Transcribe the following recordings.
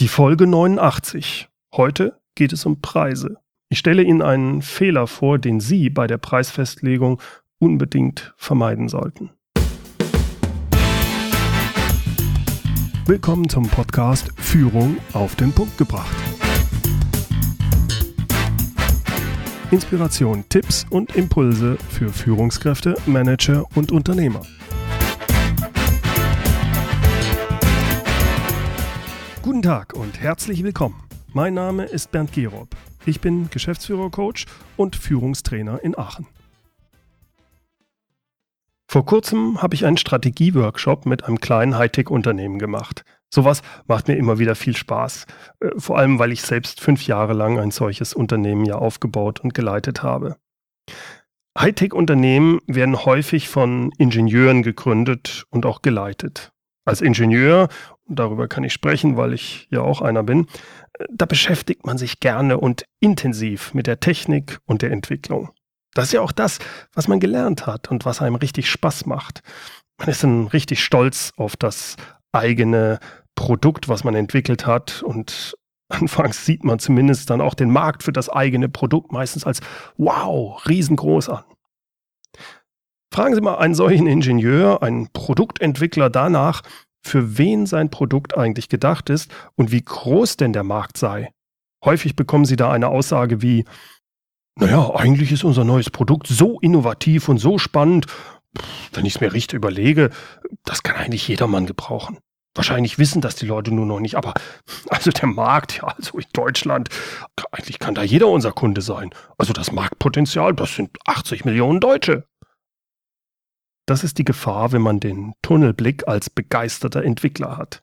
Die Folge 89. Heute geht es um Preise. Ich stelle Ihnen einen Fehler vor, den Sie bei der Preisfestlegung unbedingt vermeiden sollten. Willkommen zum Podcast Führung auf den Punkt gebracht. Inspiration, Tipps und Impulse für Führungskräfte, Manager und Unternehmer. Guten Tag und herzlich willkommen. Mein Name ist Bernd Gerob. Ich bin Geschäftsführer-Coach und Führungstrainer in Aachen. Vor kurzem habe ich einen Strategieworkshop mit einem kleinen Hightech-Unternehmen gemacht. Sowas macht mir immer wieder viel Spaß. Äh, vor allem, weil ich selbst fünf Jahre lang ein solches Unternehmen ja aufgebaut und geleitet habe. Hightech-Unternehmen werden häufig von Ingenieuren gegründet und auch geleitet. Als Ingenieur darüber kann ich sprechen, weil ich ja auch einer bin, da beschäftigt man sich gerne und intensiv mit der Technik und der Entwicklung. Das ist ja auch das, was man gelernt hat und was einem richtig Spaß macht. Man ist dann richtig stolz auf das eigene Produkt, was man entwickelt hat und anfangs sieht man zumindest dann auch den Markt für das eigene Produkt meistens als wow, riesengroß an. Fragen Sie mal einen solchen Ingenieur, einen Produktentwickler danach, für wen sein Produkt eigentlich gedacht ist und wie groß denn der Markt sei. Häufig bekommen Sie da eine Aussage wie, naja, eigentlich ist unser neues Produkt so innovativ und so spannend, wenn ich es mir richtig überlege, das kann eigentlich jedermann gebrauchen. Wahrscheinlich wissen das die Leute nur noch nicht, aber also der Markt, ja, also in Deutschland, eigentlich kann da jeder unser Kunde sein. Also das Marktpotenzial, das sind 80 Millionen Deutsche. Das ist die Gefahr, wenn man den Tunnelblick als begeisterter Entwickler hat.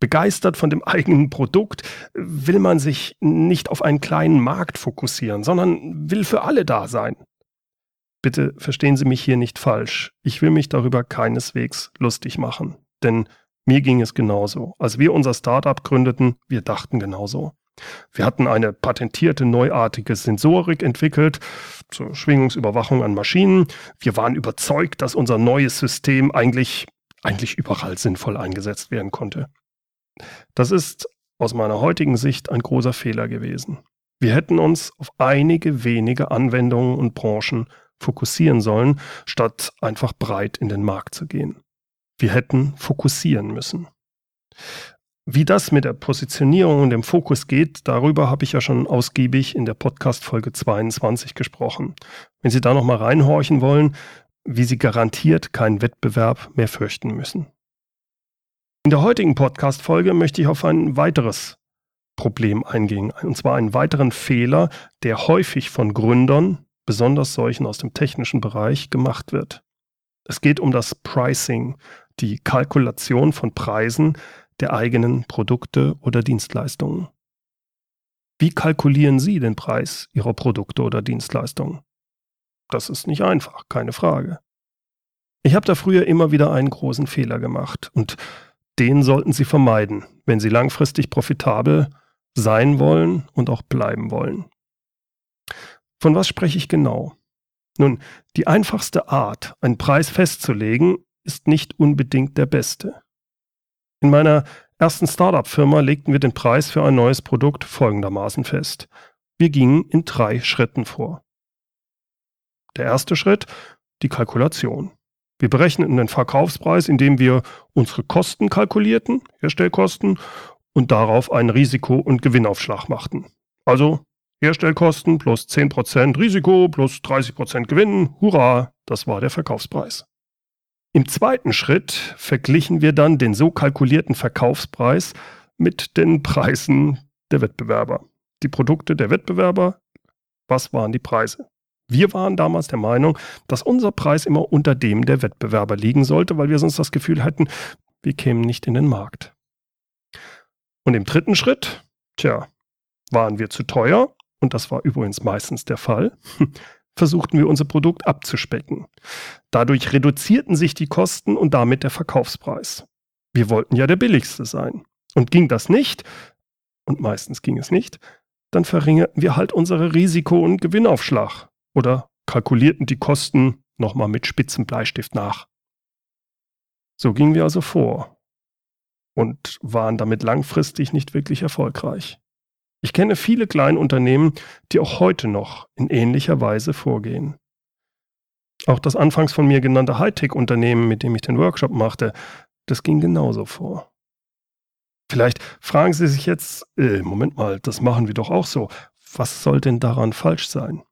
Begeistert von dem eigenen Produkt will man sich nicht auf einen kleinen Markt fokussieren, sondern will für alle da sein. Bitte verstehen Sie mich hier nicht falsch. Ich will mich darüber keineswegs lustig machen. Denn mir ging es genauso. Als wir unser Startup gründeten, wir dachten genauso. Wir hatten eine patentierte neuartige Sensorik entwickelt zur Schwingungsüberwachung an Maschinen. Wir waren überzeugt, dass unser neues System eigentlich, eigentlich überall sinnvoll eingesetzt werden konnte. Das ist aus meiner heutigen Sicht ein großer Fehler gewesen. Wir hätten uns auf einige wenige Anwendungen und Branchen fokussieren sollen, statt einfach breit in den Markt zu gehen. Wir hätten fokussieren müssen. Wie das mit der Positionierung und dem Fokus geht, darüber habe ich ja schon ausgiebig in der Podcast-Folge 22 gesprochen. Wenn Sie da nochmal reinhorchen wollen, wie Sie garantiert keinen Wettbewerb mehr fürchten müssen. In der heutigen Podcast-Folge möchte ich auf ein weiteres Problem eingehen, und zwar einen weiteren Fehler, der häufig von Gründern, besonders solchen aus dem technischen Bereich, gemacht wird. Es geht um das Pricing, die Kalkulation von Preisen, der eigenen Produkte oder Dienstleistungen. Wie kalkulieren Sie den Preis Ihrer Produkte oder Dienstleistungen? Das ist nicht einfach, keine Frage. Ich habe da früher immer wieder einen großen Fehler gemacht und den sollten Sie vermeiden, wenn Sie langfristig profitabel sein wollen und auch bleiben wollen. Von was spreche ich genau? Nun, die einfachste Art, einen Preis festzulegen, ist nicht unbedingt der beste. In meiner ersten Startup-Firma legten wir den Preis für ein neues Produkt folgendermaßen fest. Wir gingen in drei Schritten vor. Der erste Schritt, die Kalkulation. Wir berechneten den Verkaufspreis, indem wir unsere Kosten kalkulierten, Herstellkosten, und darauf einen Risiko- und Gewinnaufschlag machten. Also Herstellkosten plus 10% Risiko plus 30% Gewinn, hurra, das war der Verkaufspreis. Im zweiten Schritt verglichen wir dann den so kalkulierten Verkaufspreis mit den Preisen der Wettbewerber. Die Produkte der Wettbewerber, was waren die Preise? Wir waren damals der Meinung, dass unser Preis immer unter dem der Wettbewerber liegen sollte, weil wir sonst das Gefühl hätten, wir kämen nicht in den Markt. Und im dritten Schritt, tja, waren wir zu teuer, und das war übrigens meistens der Fall, versuchten wir unser Produkt abzuspecken. Dadurch reduzierten sich die Kosten und damit der Verkaufspreis. Wir wollten ja der billigste sein. Und ging das nicht, und meistens ging es nicht, dann verringerten wir halt unsere Risiko- und Gewinnaufschlag oder kalkulierten die Kosten nochmal mit spitzem Bleistift nach. So gingen wir also vor. und waren damit langfristig nicht wirklich erfolgreich. Ich kenne viele Kleinunternehmen, die auch heute noch in ähnlicher Weise vorgehen. Auch das anfangs von mir genannte Hightech-Unternehmen, mit dem ich den Workshop machte, das ging genauso vor. Vielleicht fragen Sie sich jetzt, äh, Moment mal, das machen wir doch auch so. Was soll denn daran falsch sein?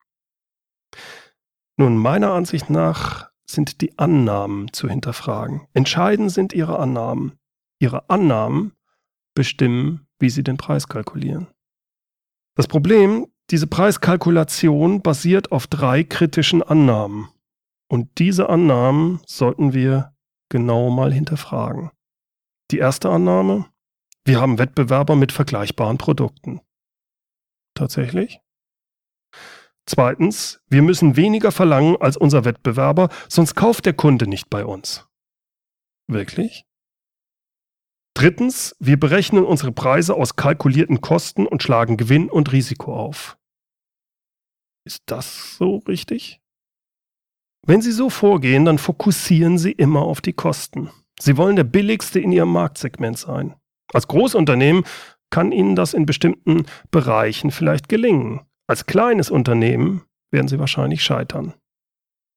Nun, meiner Ansicht nach sind die Annahmen zu hinterfragen. Entscheidend sind Ihre Annahmen. Ihre Annahmen bestimmen, wie Sie den Preis kalkulieren. Das Problem, diese Preiskalkulation basiert auf drei kritischen Annahmen. Und diese Annahmen sollten wir genau mal hinterfragen. Die erste Annahme, wir haben Wettbewerber mit vergleichbaren Produkten. Tatsächlich? Zweitens, wir müssen weniger verlangen als unser Wettbewerber, sonst kauft der Kunde nicht bei uns. Wirklich? Drittens, wir berechnen unsere Preise aus kalkulierten Kosten und schlagen Gewinn und Risiko auf. Ist das so richtig? Wenn Sie so vorgehen, dann fokussieren Sie immer auf die Kosten. Sie wollen der billigste in Ihrem Marktsegment sein. Als Großunternehmen kann Ihnen das in bestimmten Bereichen vielleicht gelingen. Als kleines Unternehmen werden Sie wahrscheinlich scheitern.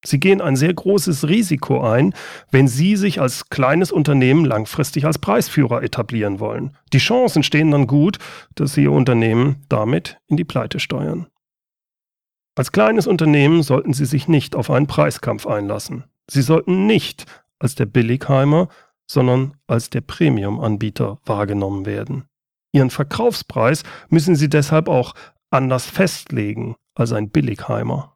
Sie gehen ein sehr großes Risiko ein, wenn Sie sich als kleines Unternehmen langfristig als Preisführer etablieren wollen. Die Chancen stehen dann gut, dass Sie Ihr Unternehmen damit in die Pleite steuern. Als kleines Unternehmen sollten Sie sich nicht auf einen Preiskampf einlassen. Sie sollten nicht als der Billigheimer, sondern als der Premium-Anbieter wahrgenommen werden. Ihren Verkaufspreis müssen Sie deshalb auch anders festlegen als ein Billigheimer.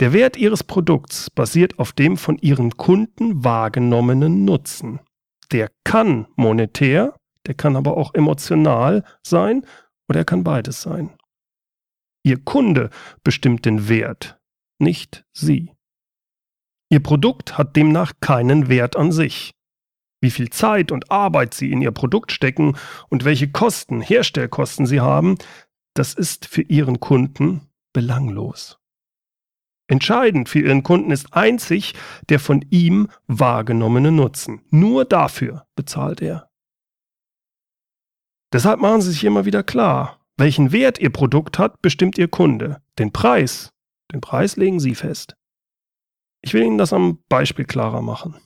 Der Wert Ihres Produkts basiert auf dem von Ihren Kunden wahrgenommenen Nutzen. Der kann monetär, der kann aber auch emotional sein oder er kann beides sein. Ihr Kunde bestimmt den Wert, nicht Sie. Ihr Produkt hat demnach keinen Wert an sich. Wie viel Zeit und Arbeit Sie in Ihr Produkt stecken und welche Kosten, Herstellkosten Sie haben, das ist für Ihren Kunden belanglos. Entscheidend für Ihren Kunden ist einzig der von ihm wahrgenommene Nutzen. Nur dafür bezahlt er. Deshalb machen Sie sich immer wieder klar, welchen Wert Ihr Produkt hat, bestimmt Ihr Kunde. Den Preis, den Preis legen Sie fest. Ich will Ihnen das am Beispiel klarer machen.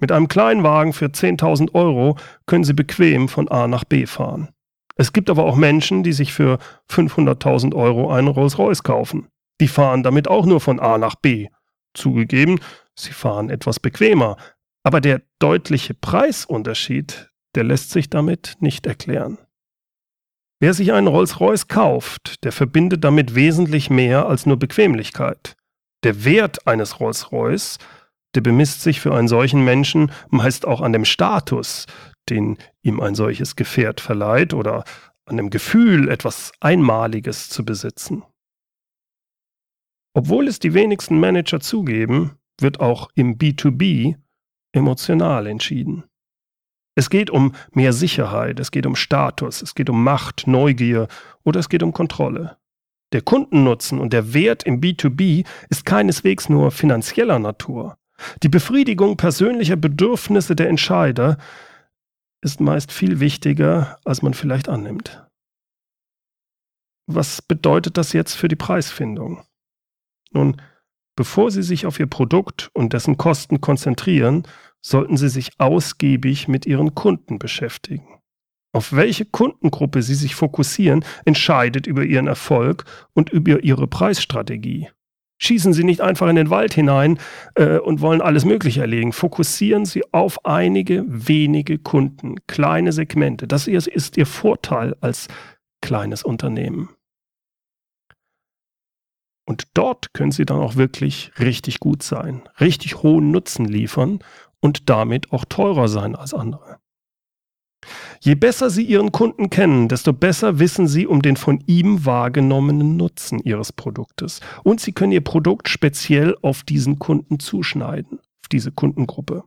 Mit einem Kleinwagen für 10.000 Euro können Sie bequem von A nach B fahren. Es gibt aber auch Menschen, die sich für 500.000 Euro einen Rolls-Royce kaufen. Die fahren damit auch nur von A nach B. Zugegeben, sie fahren etwas bequemer. Aber der deutliche Preisunterschied, der lässt sich damit nicht erklären. Wer sich einen Rolls-Royce kauft, der verbindet damit wesentlich mehr als nur Bequemlichkeit. Der Wert eines Rolls-Royce, der bemisst sich für einen solchen Menschen meist auch an dem Status, den ihm ein solches Gefährt verleiht oder an dem Gefühl, etwas Einmaliges zu besitzen. Obwohl es die wenigsten Manager zugeben, wird auch im B2B emotional entschieden. Es geht um mehr Sicherheit, es geht um Status, es geht um Macht, Neugier oder es geht um Kontrolle. Der Kundennutzen und der Wert im B2B ist keineswegs nur finanzieller Natur. Die Befriedigung persönlicher Bedürfnisse der Entscheider ist meist viel wichtiger, als man vielleicht annimmt. Was bedeutet das jetzt für die Preisfindung? Nun, bevor Sie sich auf Ihr Produkt und dessen Kosten konzentrieren, sollten Sie sich ausgiebig mit Ihren Kunden beschäftigen. Auf welche Kundengruppe Sie sich fokussieren, entscheidet über Ihren Erfolg und über Ihre Preisstrategie. Schießen Sie nicht einfach in den Wald hinein äh, und wollen alles Mögliche erlegen. Fokussieren Sie auf einige wenige Kunden, kleine Segmente. Das ist Ihr Vorteil als kleines Unternehmen. Und dort können Sie dann auch wirklich richtig gut sein, richtig hohen Nutzen liefern und damit auch teurer sein als andere. Je besser Sie Ihren Kunden kennen, desto besser wissen Sie um den von ihm wahrgenommenen Nutzen Ihres Produktes. Und Sie können Ihr Produkt speziell auf diesen Kunden zuschneiden, auf diese Kundengruppe.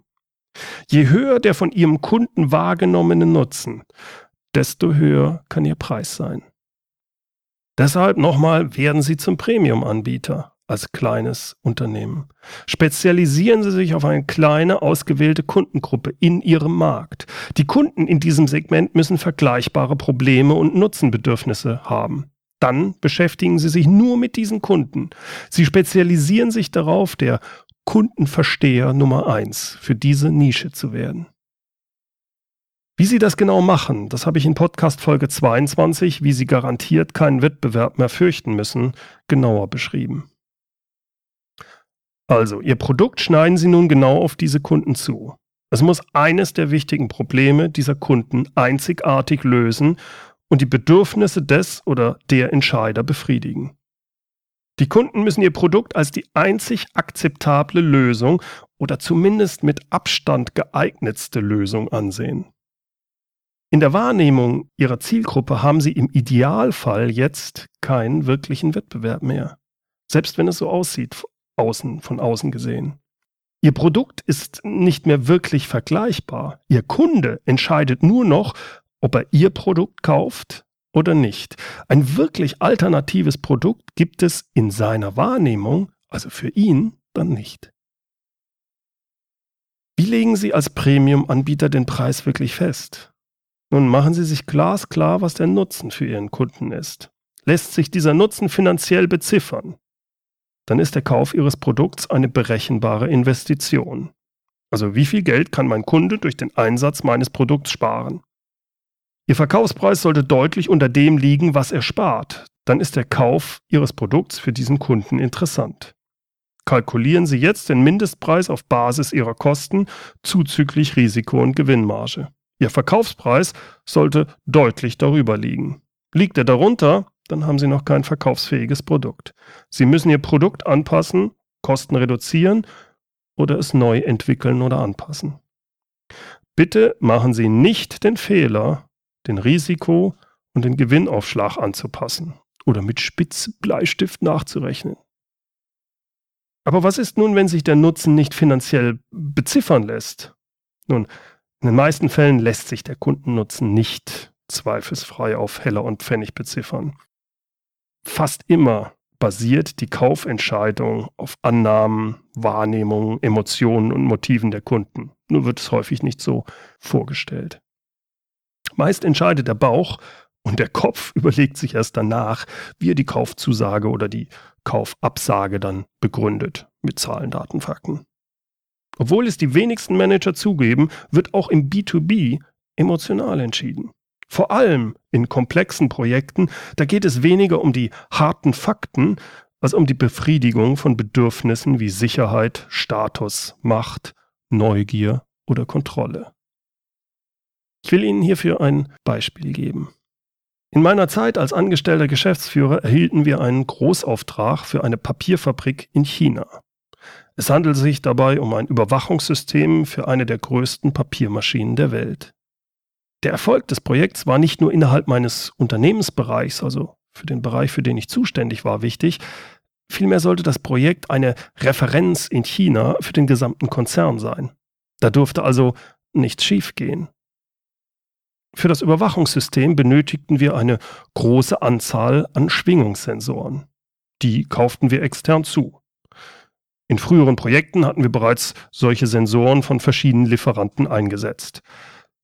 Je höher der von Ihrem Kunden wahrgenommene Nutzen, desto höher kann Ihr Preis sein. Deshalb nochmal werden Sie zum Premium-Anbieter. als kleines Unternehmen. Spezialisieren Sie sich auf eine kleine, ausgewählte Kundengruppe in Ihrem Markt. Die Kunden in diesem Segment müssen vergleichbare Probleme und Nutzenbedürfnisse haben. Dann beschäftigen Sie sich nur mit diesen Kunden. Sie spezialisieren sich darauf, der Kundenversteher Nummer eins für diese Nische zu werden. Wie Sie das genau machen, das habe ich in Podcast Folge 22, wie Sie garantiert keinen Wettbewerb mehr fürchten müssen, genauer beschrieben. Also, Ihr Produkt schneiden Sie nun genau auf diese Kunden zu. Es muss eines der wichtigen Probleme dieser Kunden einzigartig lösen und die Bedürfnisse des oder der Entscheider befriedigen. Die Kunden müssen ihr Produkt als die einzig akzeptable Lösung oder zumindest mit Abstand geeignetste Lösung ansehen. In der Wahrnehmung ihrer Zielgruppe haben sie im Idealfall jetzt keinen wirklichen Wettbewerb mehr. Selbst wenn es so aussieht, außen, von außen gesehen. Ihr Produkt ist nicht mehr wirklich vergleichbar. Ihr Kunde entscheidet nur noch, ob er Ihr Produkt kauft oder nicht. Ein wirklich alternatives Produkt gibt es in seiner Wahrnehmung, also für ihn, dann nicht. Wie legen Sie als Premium-Anbieter den Preis wirklich fest? Nun machen Sie sich glasklar, was der Nutzen für Ihren Kunden ist. Lässt sich dieser Nutzen finanziell beziffern, dann ist der Kauf Ihres Produkts eine berechenbare Investition. Also wie viel Geld kann mein Kunde durch den Einsatz meines Produkts sparen? Ihr Verkaufspreis sollte deutlich unter dem liegen, was er spart. Dann ist der Kauf Ihres Produkts für diesen Kunden interessant. Kalkulieren Sie jetzt den Mindestpreis auf Basis Ihrer Kosten zuzüglich Risiko und Gewinnmarge. Ihr Verkaufspreis sollte deutlich darüber liegen. Liegt er darunter, dann haben Sie noch kein verkaufsfähiges Produkt. Sie müssen Ihr Produkt anpassen, Kosten reduzieren oder es neu entwickeln oder anpassen. Bitte machen Sie nicht den Fehler, den Risiko- und den Gewinnaufschlag anzupassen oder mit Spitzbleistift nachzurechnen. Aber was ist nun, wenn sich der Nutzen nicht finanziell beziffern lässt? Nun, in den meisten Fällen lässt sich der Kundennutzen nicht zweifelsfrei auf Heller und Pfennig beziffern. Fast immer basiert die Kaufentscheidung auf Annahmen, Wahrnehmungen, Emotionen und Motiven der Kunden. Nur wird es häufig nicht so vorgestellt. Meist entscheidet der Bauch und der Kopf überlegt sich erst danach, wie er die Kaufzusage oder die Kaufabsage dann begründet mit Zahlen, Daten, Fakten. Obwohl es die wenigsten Manager zugeben, wird auch im B2B emotional entschieden. Vor allem in komplexen Projekten, da geht es weniger um die harten Fakten, als um die Befriedigung von Bedürfnissen wie Sicherheit, Status, Macht, Neugier oder Kontrolle. Ich will Ihnen hierfür ein Beispiel geben. In meiner Zeit als angestellter Geschäftsführer erhielten wir einen Großauftrag für eine Papierfabrik in China. Es handelt sich dabei um ein Überwachungssystem für eine der größten Papiermaschinen der Welt. Der Erfolg des Projekts war nicht nur innerhalb meines Unternehmensbereichs, also für den Bereich, für den ich zuständig war, wichtig, vielmehr sollte das Projekt eine Referenz in China für den gesamten Konzern sein. Da durfte also nichts schiefgehen. Für das Überwachungssystem benötigten wir eine große Anzahl an Schwingungssensoren. Die kauften wir extern zu. In früheren Projekten hatten wir bereits solche Sensoren von verschiedenen Lieferanten eingesetzt.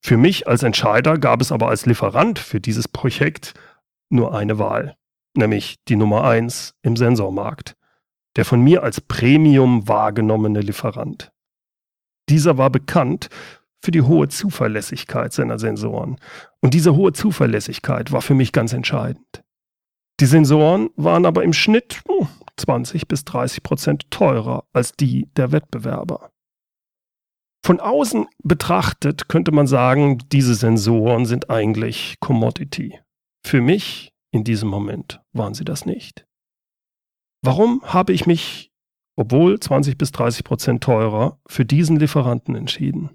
Für mich als Entscheider gab es aber als Lieferant für dieses Projekt nur eine Wahl, nämlich die Nummer 1 im Sensormarkt, der von mir als Premium wahrgenommene Lieferant. Dieser war bekannt für die hohe Zuverlässigkeit seiner Sensoren. Und diese hohe Zuverlässigkeit war für mich ganz entscheidend. Die Sensoren waren aber im Schnitt 20 bis 30 Prozent teurer als die der Wettbewerber. Von außen betrachtet könnte man sagen, diese Sensoren sind eigentlich Commodity. Für mich in diesem Moment waren sie das nicht. Warum habe ich mich, obwohl 20 bis 30 Prozent teurer, für diesen Lieferanten entschieden?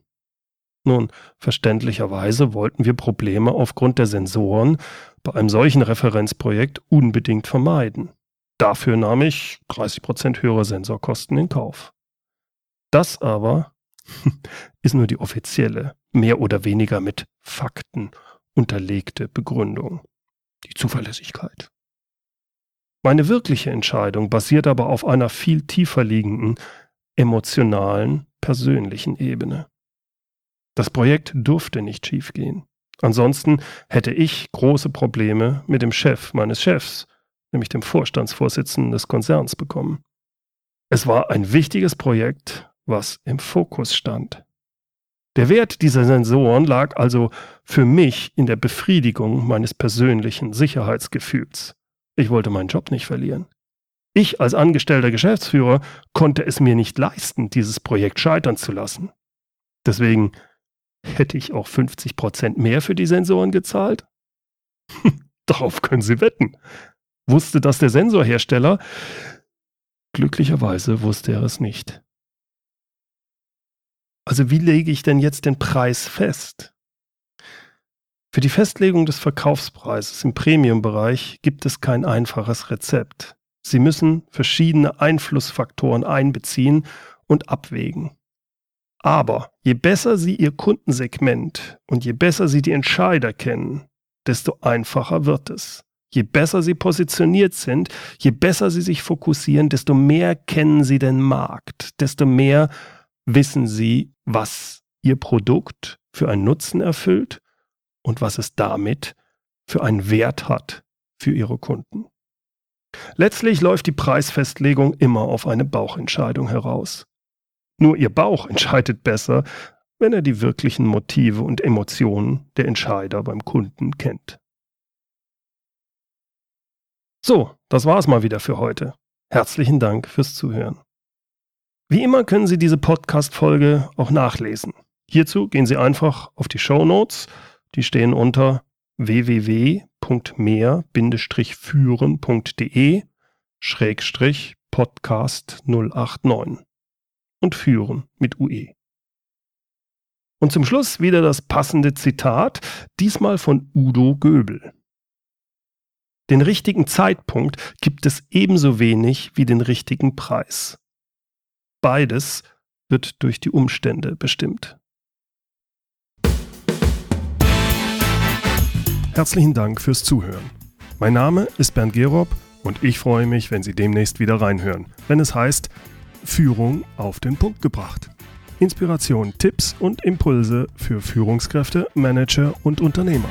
Nun, verständlicherweise wollten wir Probleme aufgrund der Sensoren bei einem solchen Referenzprojekt unbedingt vermeiden. Dafür nahm ich 30% höhere Sensorkosten in Kauf. Das aber ist nur die offizielle, mehr oder weniger mit Fakten unterlegte Begründung. Die Zuverlässigkeit. Meine wirkliche Entscheidung basiert aber auf einer viel tiefer liegenden, emotionalen, persönlichen Ebene. Das Projekt durfte nicht schiefgehen. Ansonsten hätte ich große Probleme mit dem Chef meines Chefs, nämlich dem Vorstandsvorsitzenden des Konzerns, bekommen. Es war ein wichtiges Projekt, was im Fokus stand. Der Wert dieser Sensoren lag also für mich in der Befriedigung meines persönlichen Sicherheitsgefühls. Ich wollte meinen Job nicht verlieren. Ich als angestellter Geschäftsführer konnte es mir nicht leisten, dieses Projekt scheitern zu lassen. Deswegen hätte ich auch 50 Prozent mehr für die Sensoren gezahlt. Darauf können Sie wetten. Wusste das der Sensorhersteller? Glücklicherweise wusste er es nicht. Also wie lege ich denn jetzt den Preis fest? Für die Festlegung des Verkaufspreises im Premium-Bereich gibt es kein einfaches Rezept. Sie müssen verschiedene Einflussfaktoren einbeziehen und abwägen. Aber je besser Sie Ihr Kundensegment und je besser Sie die Entscheider kennen, desto einfacher wird es. Je besser Sie positioniert sind, je besser Sie sich fokussieren, desto mehr kennen Sie den Markt, desto mehr wissen Sie, was Ihr Produkt für einen Nutzen erfüllt und was es damit für einen Wert hat für Ihre Kunden. Letztlich läuft die Preisfestlegung immer auf eine Bauchentscheidung heraus. Nur Ihr Bauch entscheidet besser, wenn er die wirklichen Motive und Emotionen der Entscheider beim Kunden kennt. So, das war's mal wieder für heute. Herzlichen Dank fürs Zuhören. Wie immer können Sie diese Podcast-Folge auch nachlesen. Hierzu gehen Sie einfach auf die Show Notes. Die stehen unter www.mehr-führen.de Schrägstrich Podcast 089 und führen mit UE. Und zum Schluss wieder das passende Zitat, diesmal von Udo Göbel. Den richtigen Zeitpunkt gibt es ebenso wenig wie den richtigen Preis. Beides wird durch die Umstände bestimmt. Herzlichen Dank fürs Zuhören. Mein Name ist Bernd Gerob und ich freue mich, wenn Sie demnächst wieder reinhören, wenn es heißt Führung auf den Punkt gebracht. Inspiration, Tipps und Impulse für Führungskräfte, Manager und Unternehmer.